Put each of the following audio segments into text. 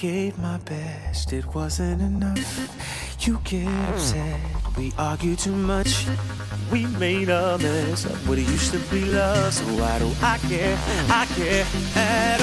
gave my best, it wasn't enough. You get upset, we argue too much. We made a mess of what it used to be love, so oh, why do I care? I care at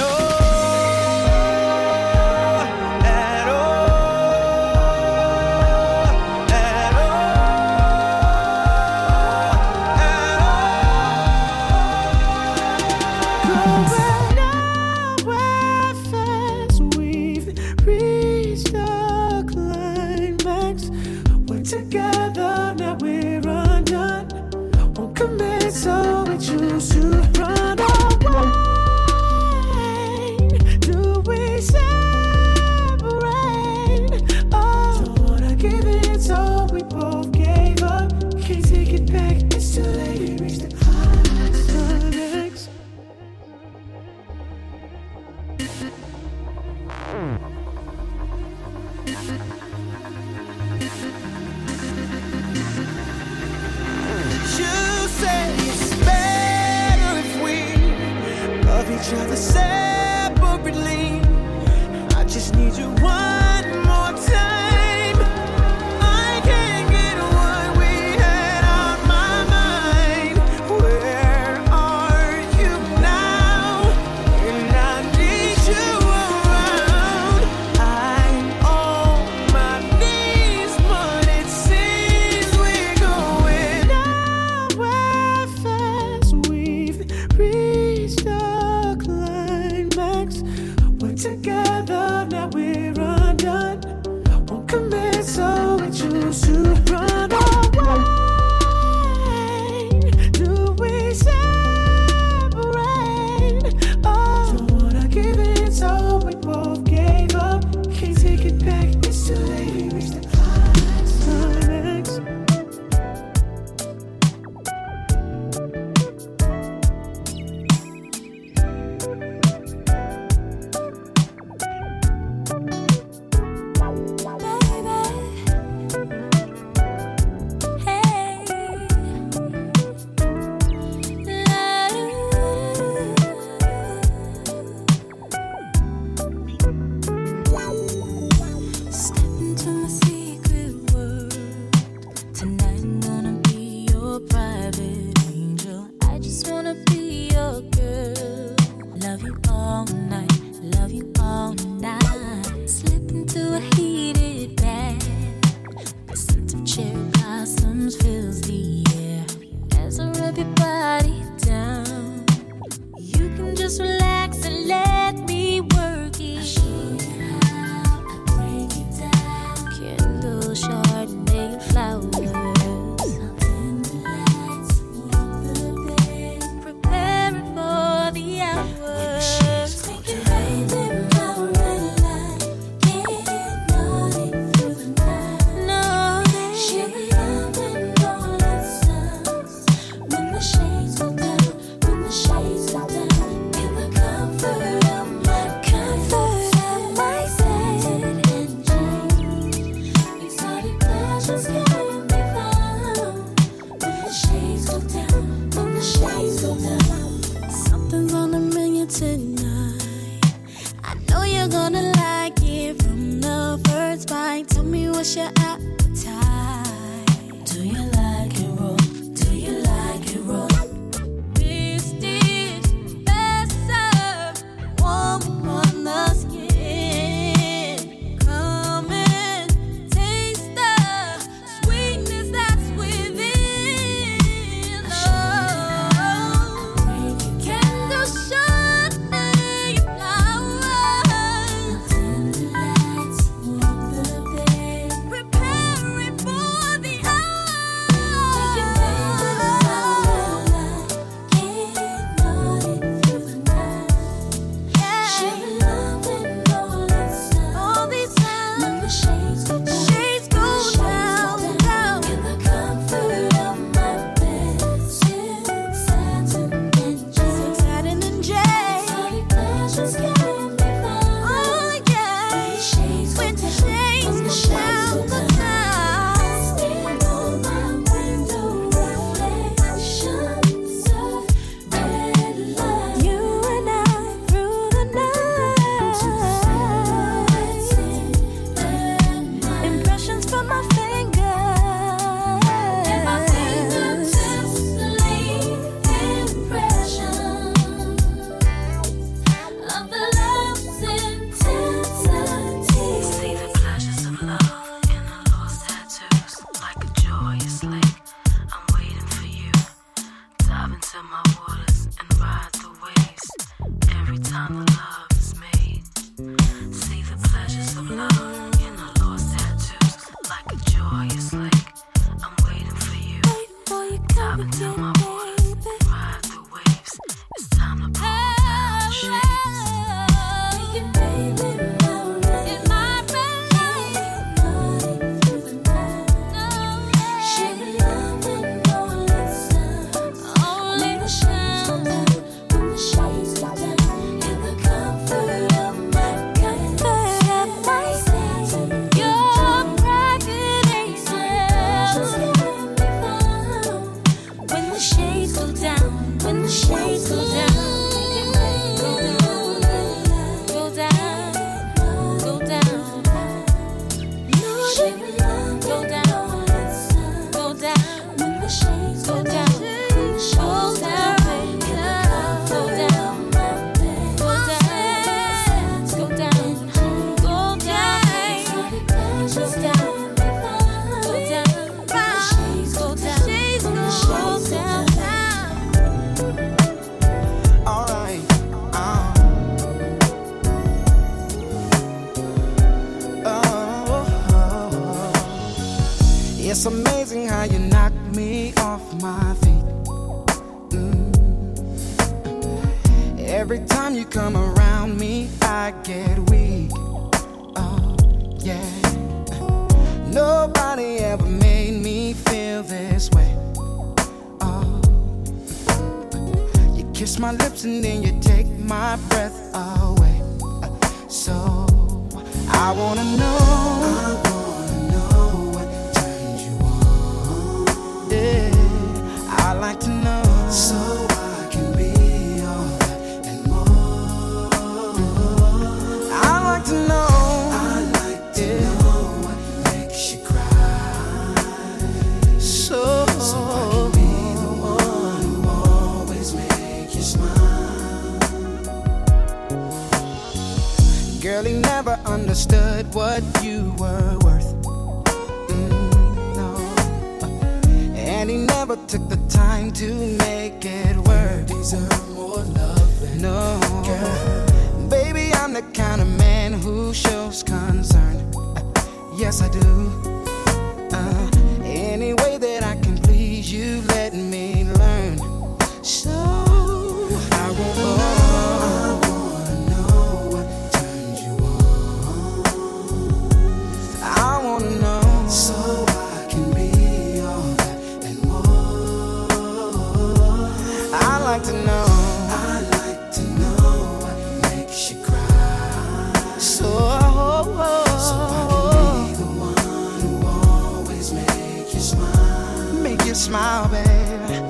smile, babe.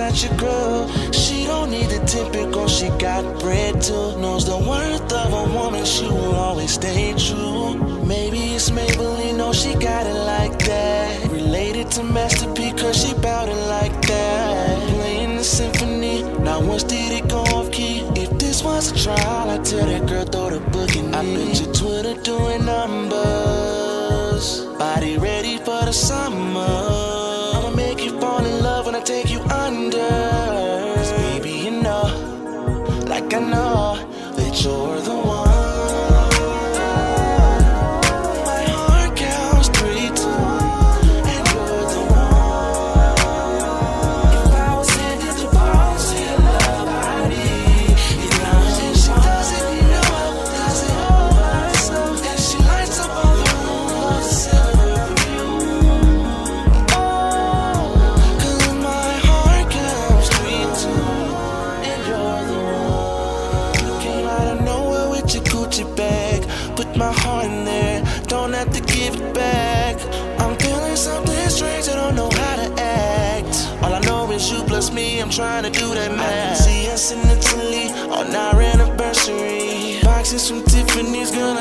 such a girl. She don't need the typical, she got brains.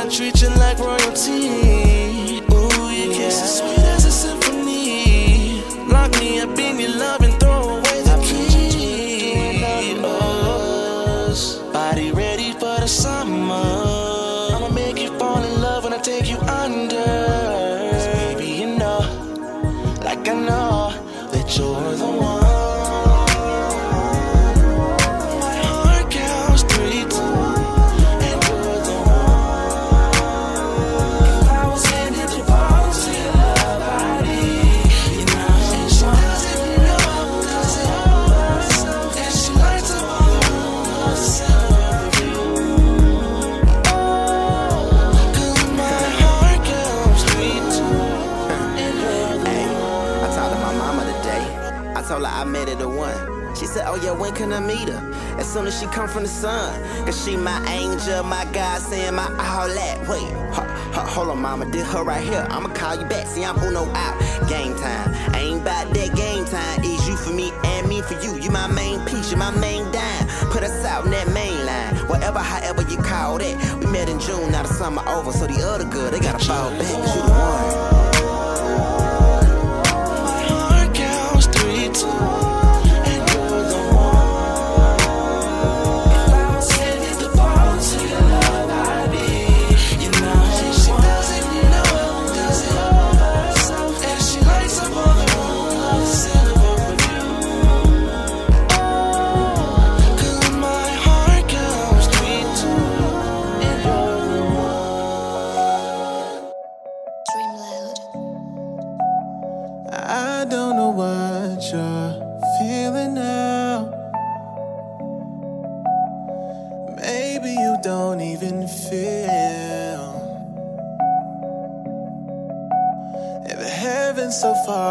treat you like royalty. soon as she come from the sun. Cause she my angel, my God, saying my all that. Wait, hold on, mama, did her right here. I'ma call you back, see I'm Uno out. Game time, ain't about that game time. Is you for me and me for you. You my main piece, you my main dime. Put us out in that main line, whatever, however you call that. We met in June, now the summer over, so the other girl, they gotta fall back. You the one.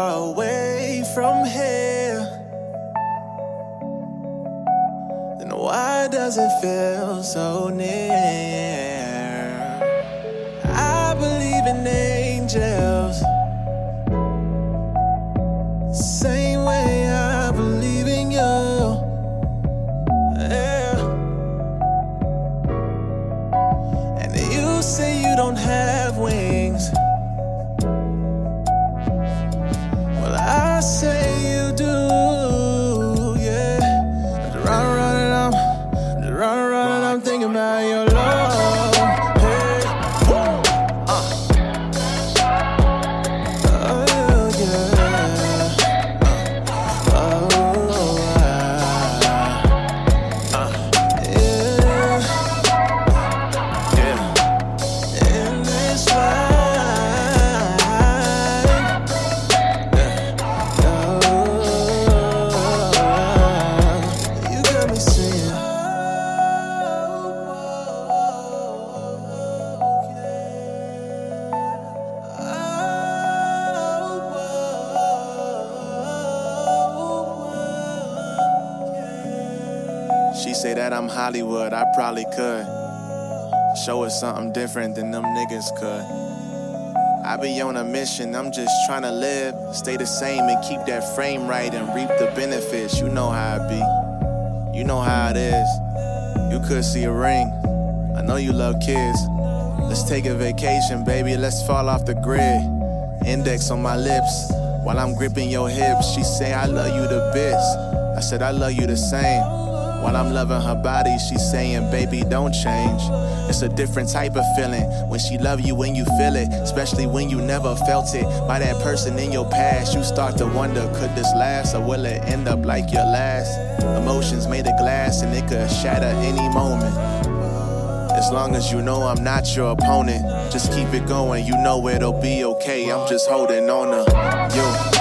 Away from here, then why does it feel so near? I believe in angels. Probably could. Show us something different than them niggas could. I be on a mission, I'm just trying to live, stay the same and keep that frame right and reap the benefits. You know how it be. You know how it is. You could see a ring. I know you love kids. Let's take a vacation, baby. Let's fall off the grid. Index on my lips while I'm gripping your hips. She say I love you the best. I said I love you the same. While I'm loving her body, she's saying, baby, don't change. It's a different type of feeling when she love you when you feel it, especially when you never felt it by that person in your past. You start to wonder, could this last or will it end up like your last? Emotions made of glass and it could shatter any moment. As long as you know I'm not your opponent, just keep it going. You know it'll be okay. I'm just holding on to you,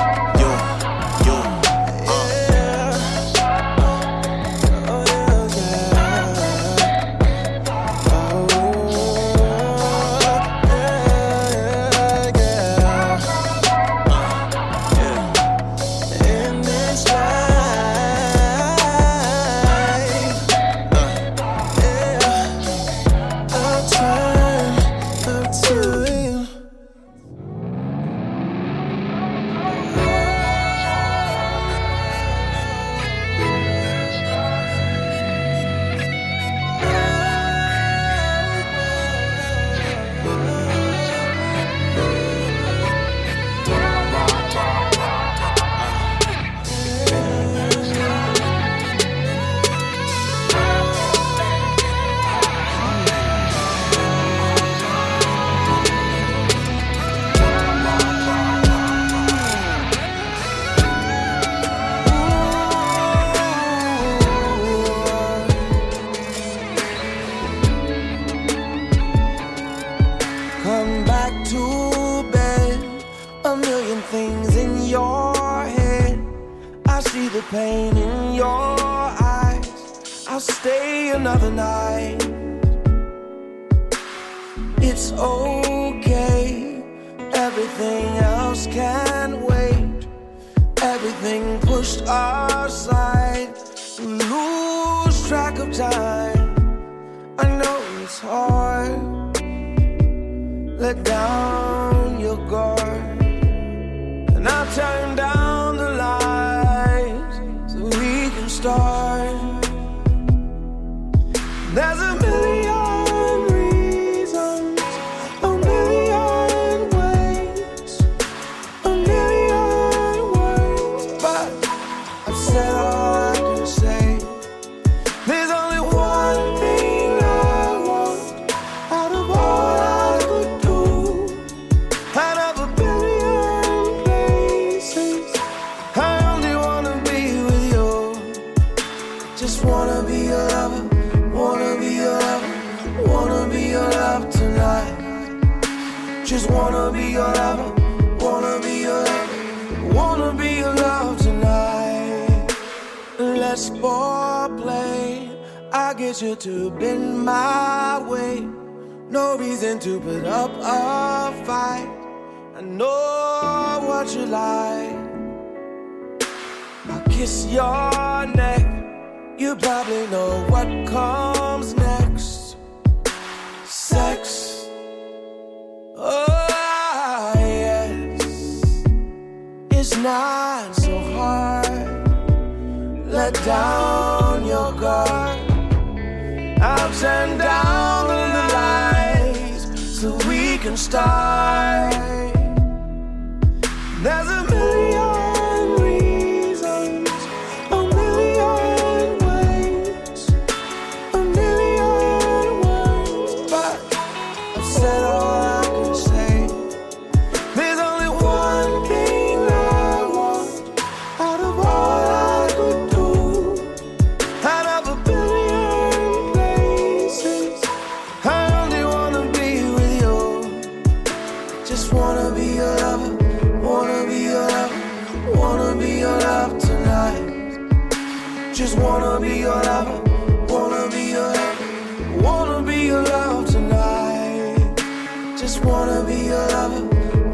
just wanna be your lover,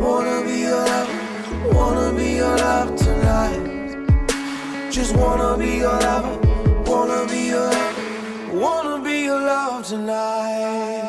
wanna be your lover, wanna be your love tonight. Just wanna be your lover, wanna be your lover, wanna be your love tonight.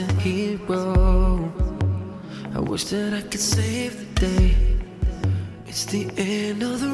a hero. I wish that I could save the day. It's the end of the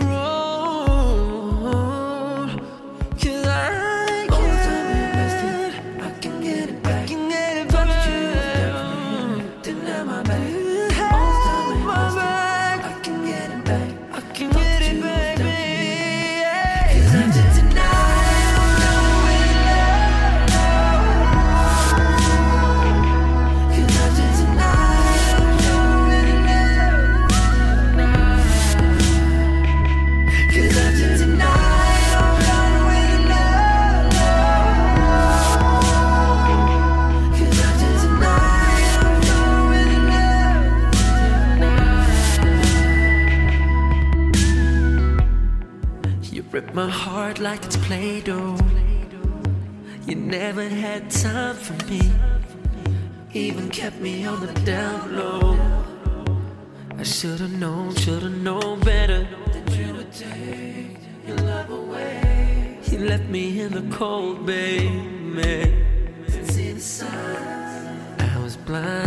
like it's Play Doh. You never had time for me, even kept me on the down low. I should've known, should've known better that you would take your love away. You left me in the cold, baby. I was blind.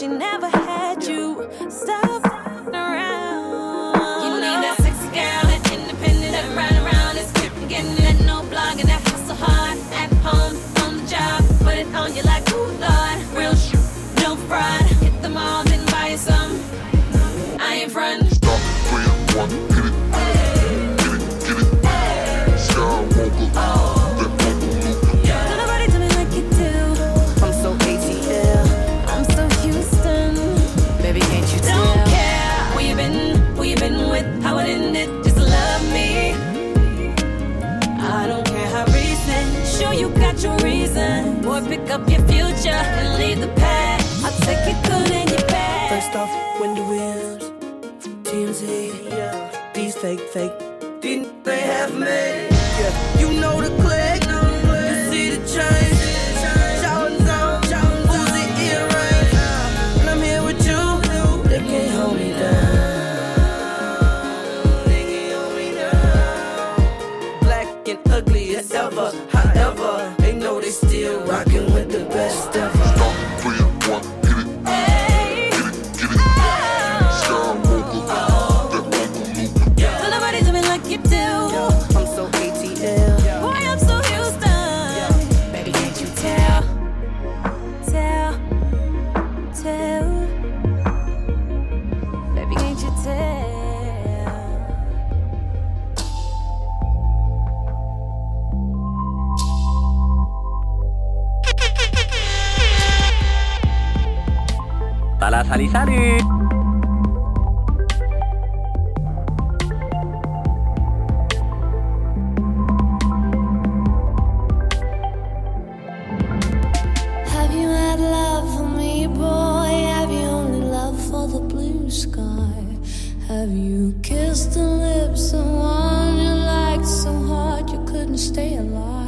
she never fake. Didn't they have me? sky. Have you kissed the lips of one you liked so hard you couldn't stay alive?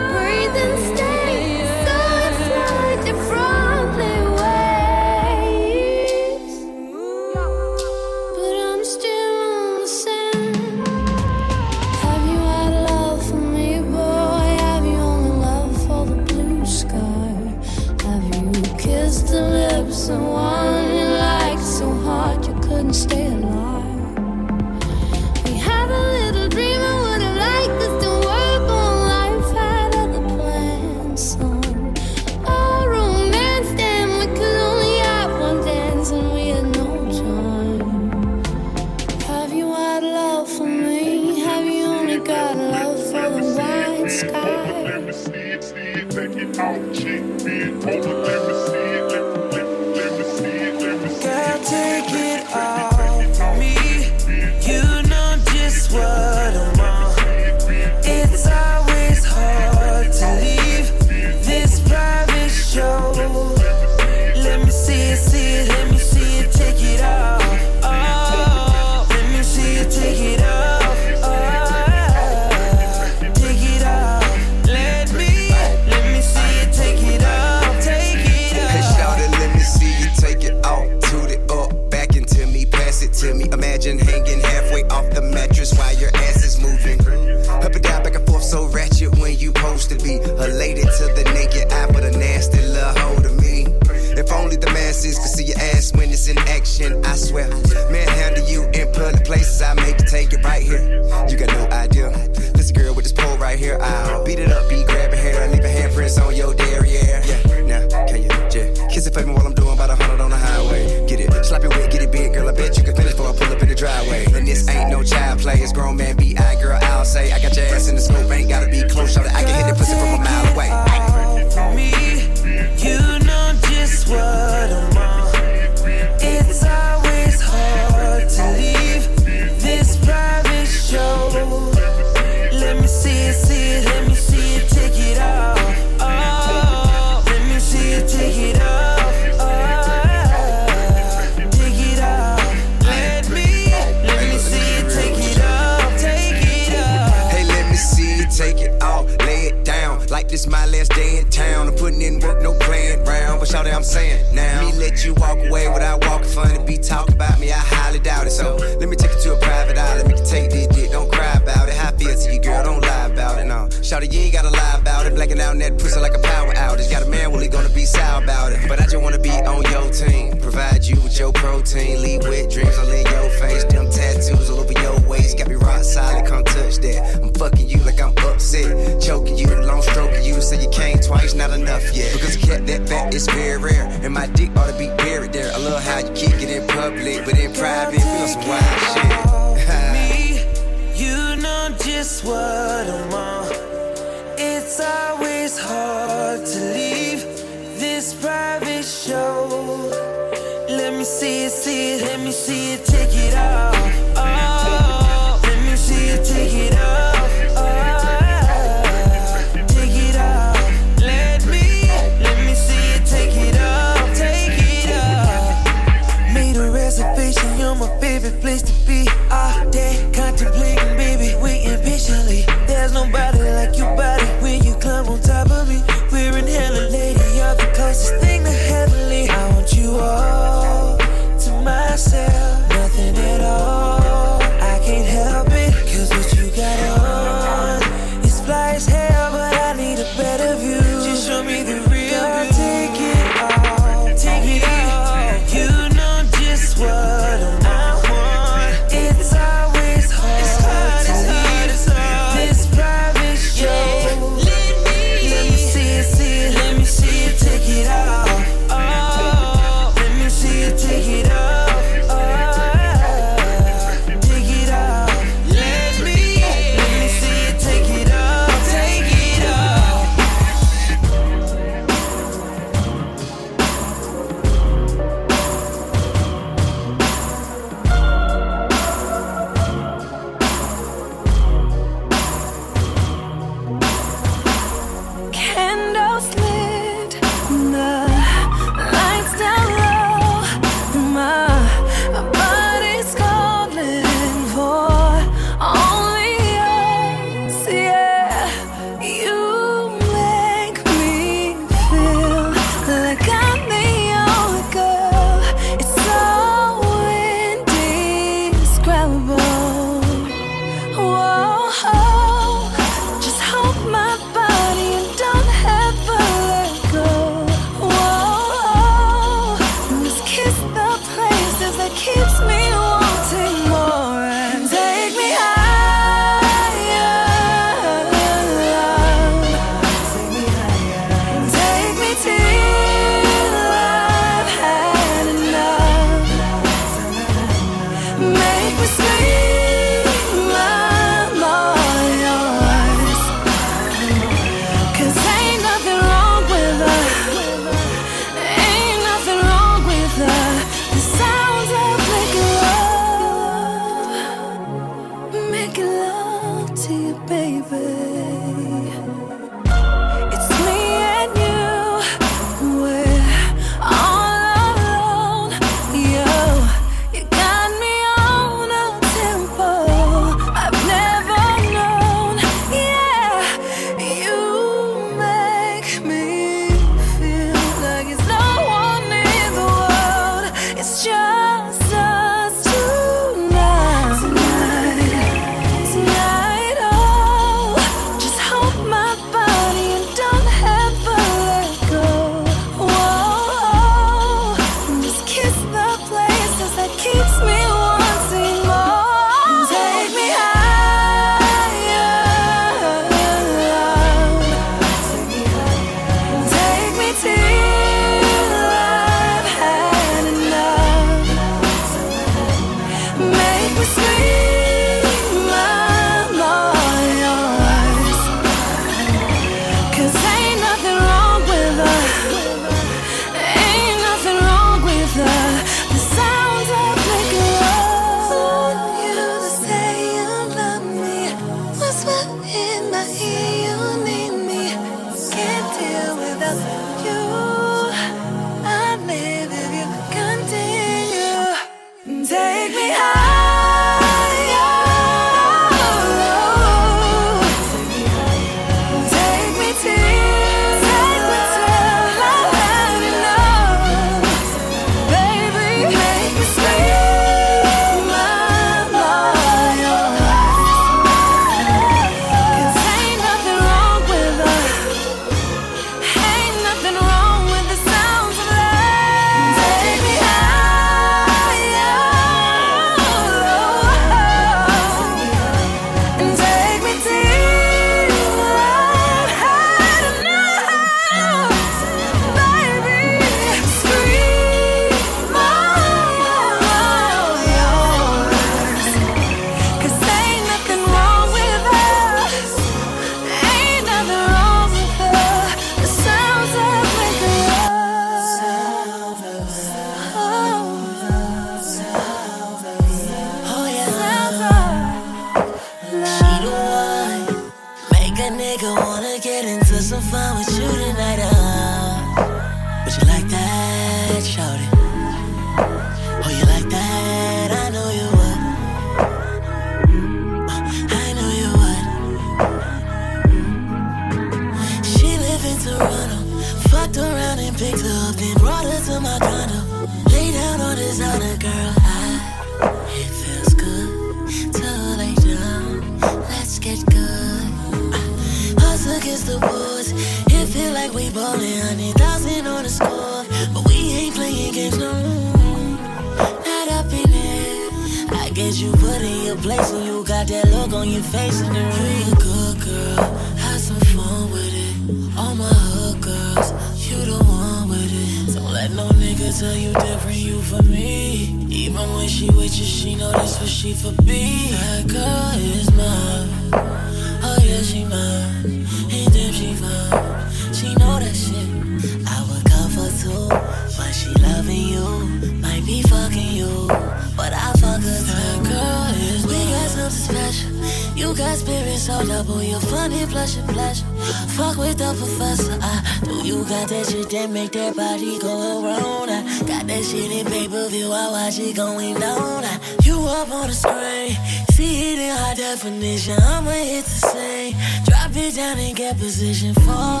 that shit in pay per view. I watch it going down. You up on the screen, see it in high definition. I'ma hit the same, drop it down and get position for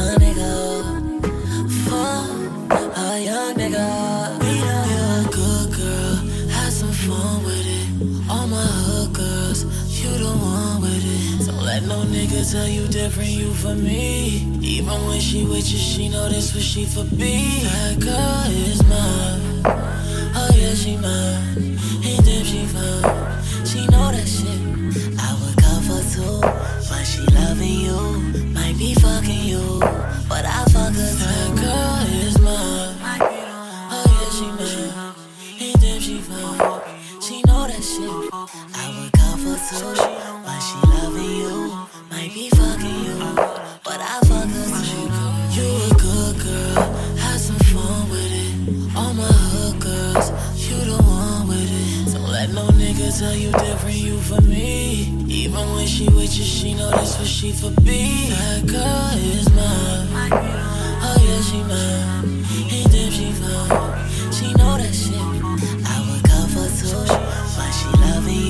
a nigga, for a young nigga. We know you're a good girl, have some fun with it. All my hood girls, you the one with it let no nigga tell you different, you for me. Even when she with you, she know this what she for me. That girl is mine. Oh yeah, she mine. And if she fine, she know that shit. I would cover too, two, but she loving you. Might be fucking you. tell you different, you for me. Even when she with you, she know that's what she for be. That girl is mine. Oh yeah, she mine. And if she fine, she know that shit. I would come for two, but she loving you.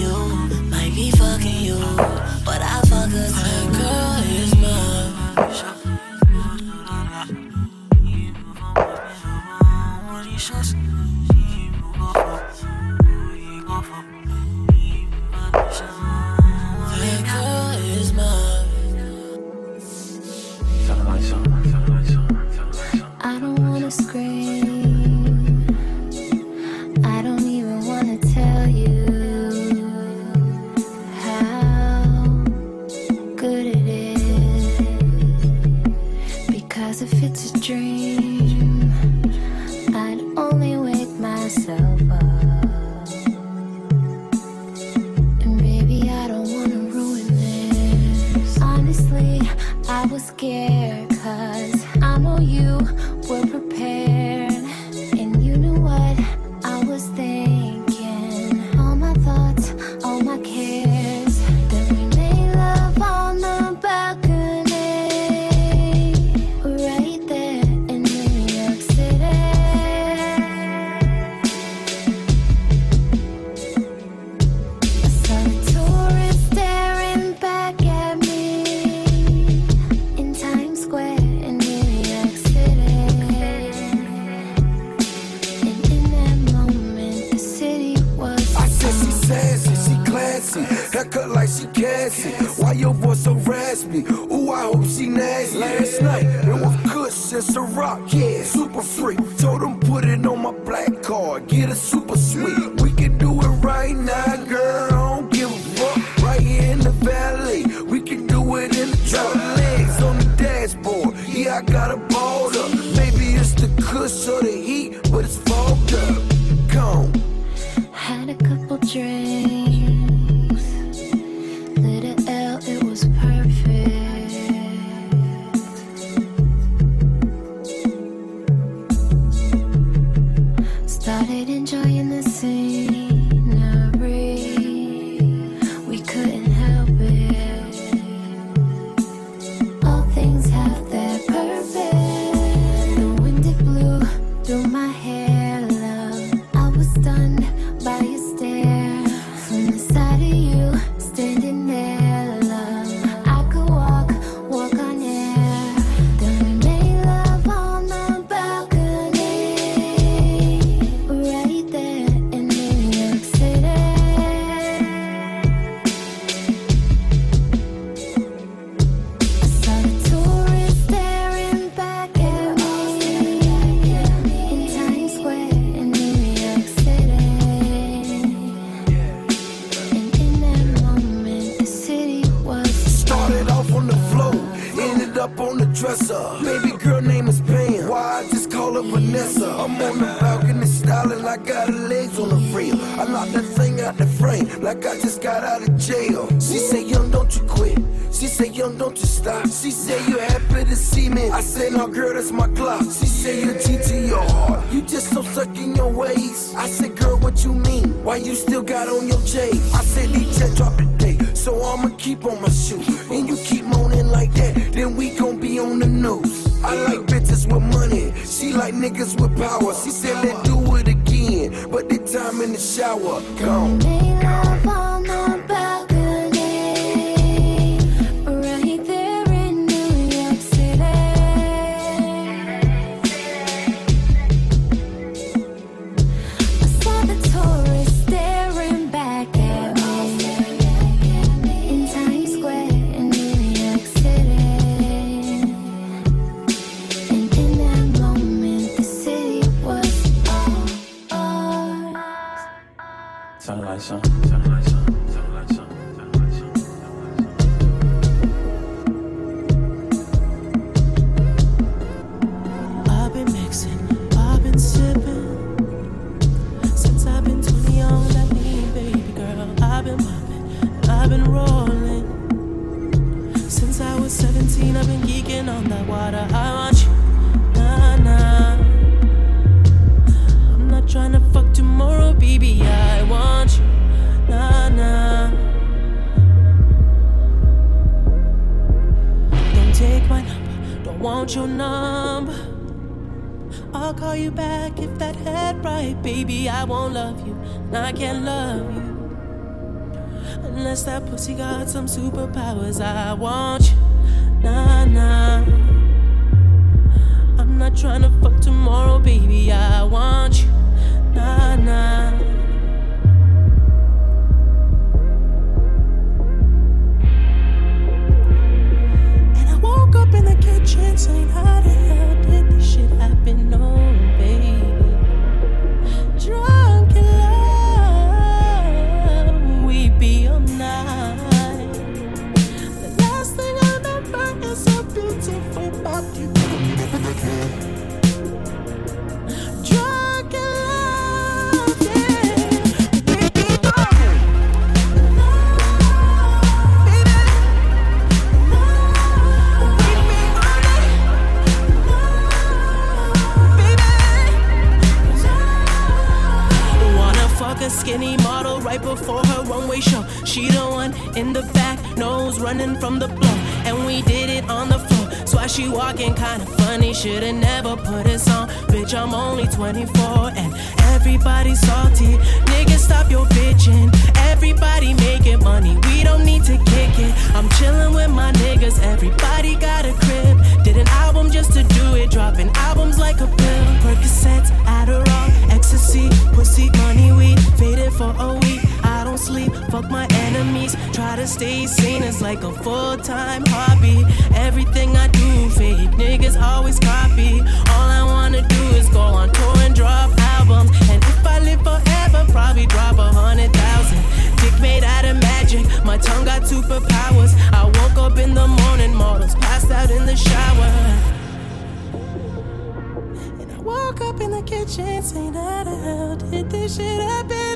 want your number. I'll call you back if that head right, baby. I won't love you, and I can't love you. Unless that pussy got some superpowers, I want you. Nah, nah. I'm not trying to fuck tomorrow, baby. I want you. Nah, nah. this ain't how right before her one way show. She the one in the back, nose running from the blow. And we did it on the floor. That's why she walking kinda funny. Should've never put this on. Bitch, I'm only 24 and everybody salty. Nigga, stop your bitching. Everybody making money. We don't need to kick it. I'm chilling with my niggas. Everybody got a crib. Did an album just to do it. Dropping albums like a pill. Percocets, Adderall, ecstasy, pussy, money, weed. Faded for a week sleep. Fuck my enemies, try to stay sane. It's like a full time hobby. Everything I do, fake niggas always copy. All I wanna do is go on tour and drop albums. And if I live forever, probably drop a hundred thousand. Dick made out of magic, my tongue got superpowers. I woke up in the morning, models passed out in the shower woke up in the kitchen saying, How the hell did this shit happen?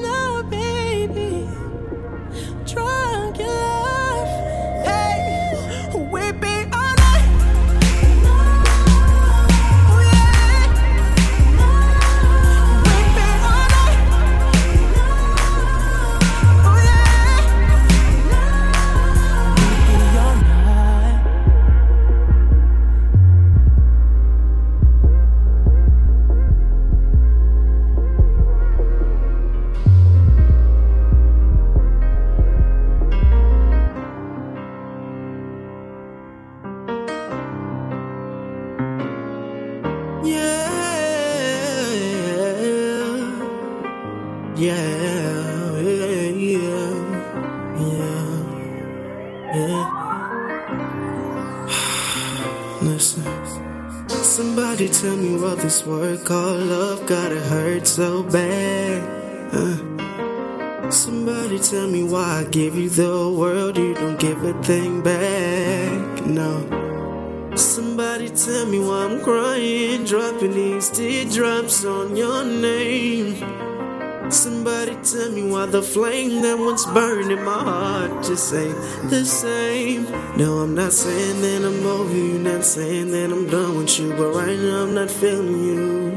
The flame that once burned in my heart just ain't the same. No, I'm not saying that I'm over you, not saying that I'm done with you, but right now I'm not feeling you.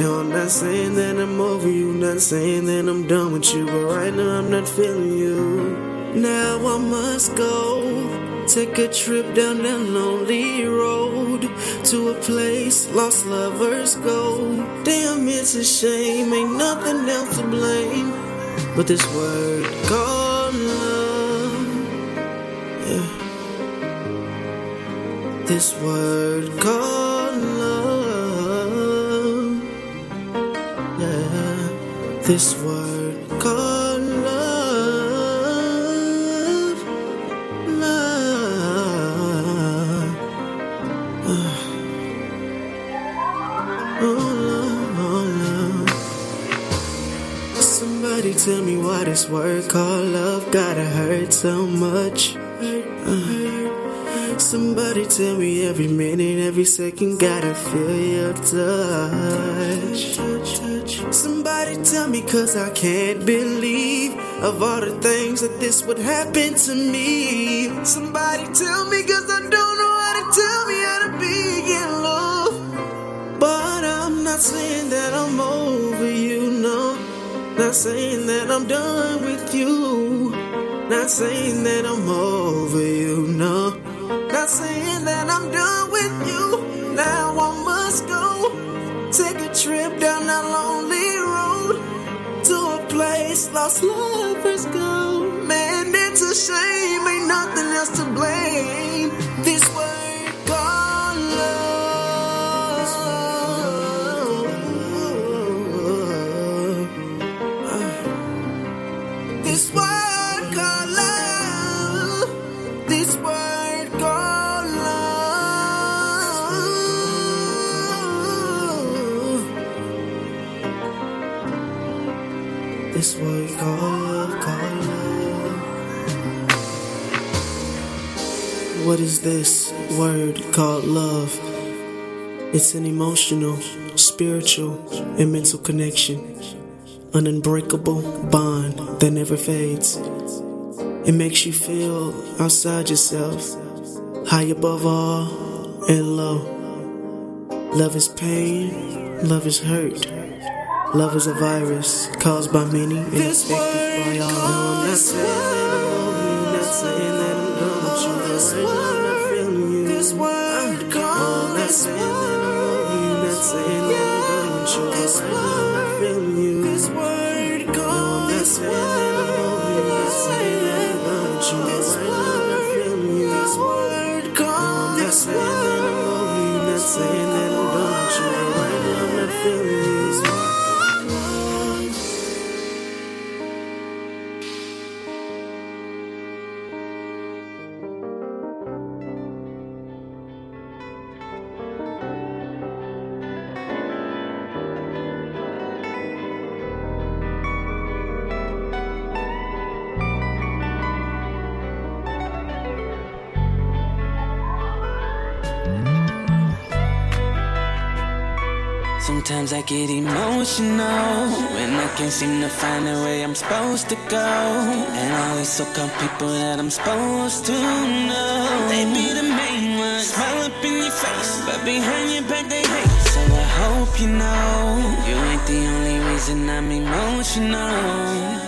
No, I'm not saying that I'm over you, not saying that I'm done with you, but right now I'm not feeling you. Now I must go. Take a trip down that lonely road to a place lost lovers go. Damn, it's a shame, ain't nothing else to blame but this word called love. Yeah. This word called love. Yeah. This word this word called love gotta hurt so much. Uh, somebody tell me every minute, every second gotta feel your touch. Somebody tell me cause I can't believe of all the things that this would happen to me. Somebody tell me cause I don't know how to tell me how to be in love. But I'm not saying that I'm no. Not saying that I'm done with you. Not saying that I'm over you, no. Not saying that I'm done with you. Now I must go. Take a trip down that lonely road to a place lost lovers go. Man, it's a shame, ain't nothing else to blame. This is this word called love? It's an emotional, spiritual, and mental connection, an unbreakable bond that never fades. It makes you feel outside yourself, high above all and low. Love is pain, love is hurt. Love is a virus caused by many and infected by all. No, I'm not saying that I'm not saying that I'm done with right now I'm feeling you. This word not saying that I'm over you. Right now I'm feeling you. This word not saying done with you. Right now I'm feeling you. This word not saying that done with you. Right now I'm not. This Sometimes I get emotional when I can't seem to find the way I'm supposed to go. And all these so-called people that I'm supposed to know, they be the main ones, smile up in your face, but behind your back they hate. So I hope you know you ain't the only reason I'm emotional.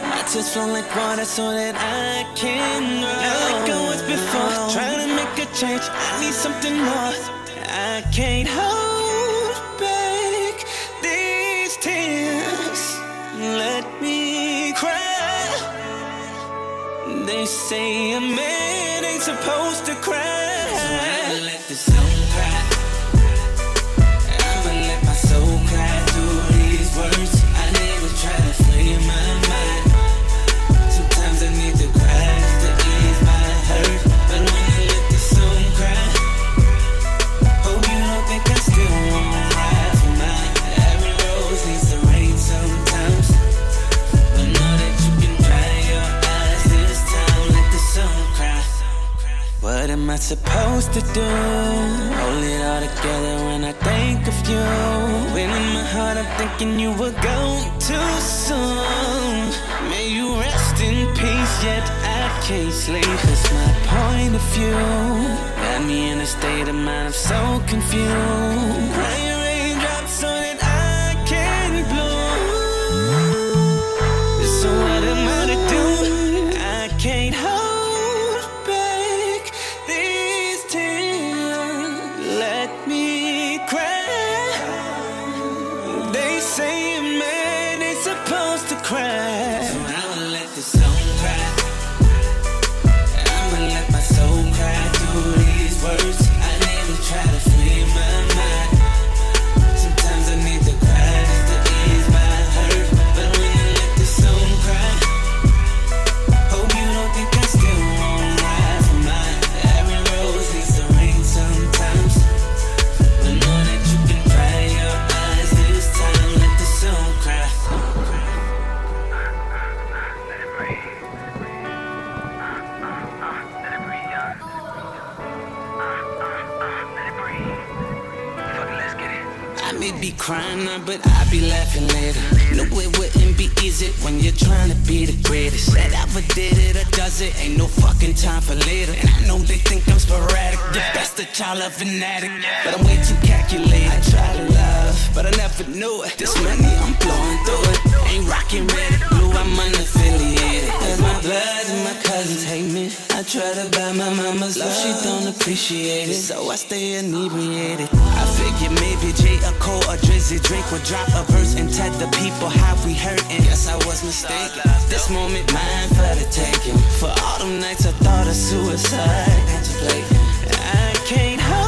My tears flow like water so that I can grow. Not like I was before, trying to make a change. I need something more. I can't hold say a man ain't supposed to cry. I supposed to do? Hold it all together when I think of you. When in my heart I'm thinking you were gone too soon. May you rest in peace, yet I can't sleep. Cause my point of view got me in a state of mind, I'm so confused. Crying No, it wouldn't be easy when you're trying to be the greatest. That ever did it or does it, ain't no fucking time for later. And I know they think I'm sporadic, the best of child of an addict. But I'm way too calculated. I try to love, but I never knew it. This money, I'm blowing through it. Ain't rocking red or blue, I'm unaffiliated. Cause my blood and my cousins hate me. I try to buy my mama's love, she don't appreciate it. So I stay inebriated. I figure maybe J, a Cole, or Drizzy Drake would drop a verse and tell the people how we hurting. Guess I was mistaken. This moment mine for the taking. For all them nights I thought of suicide. I can't hold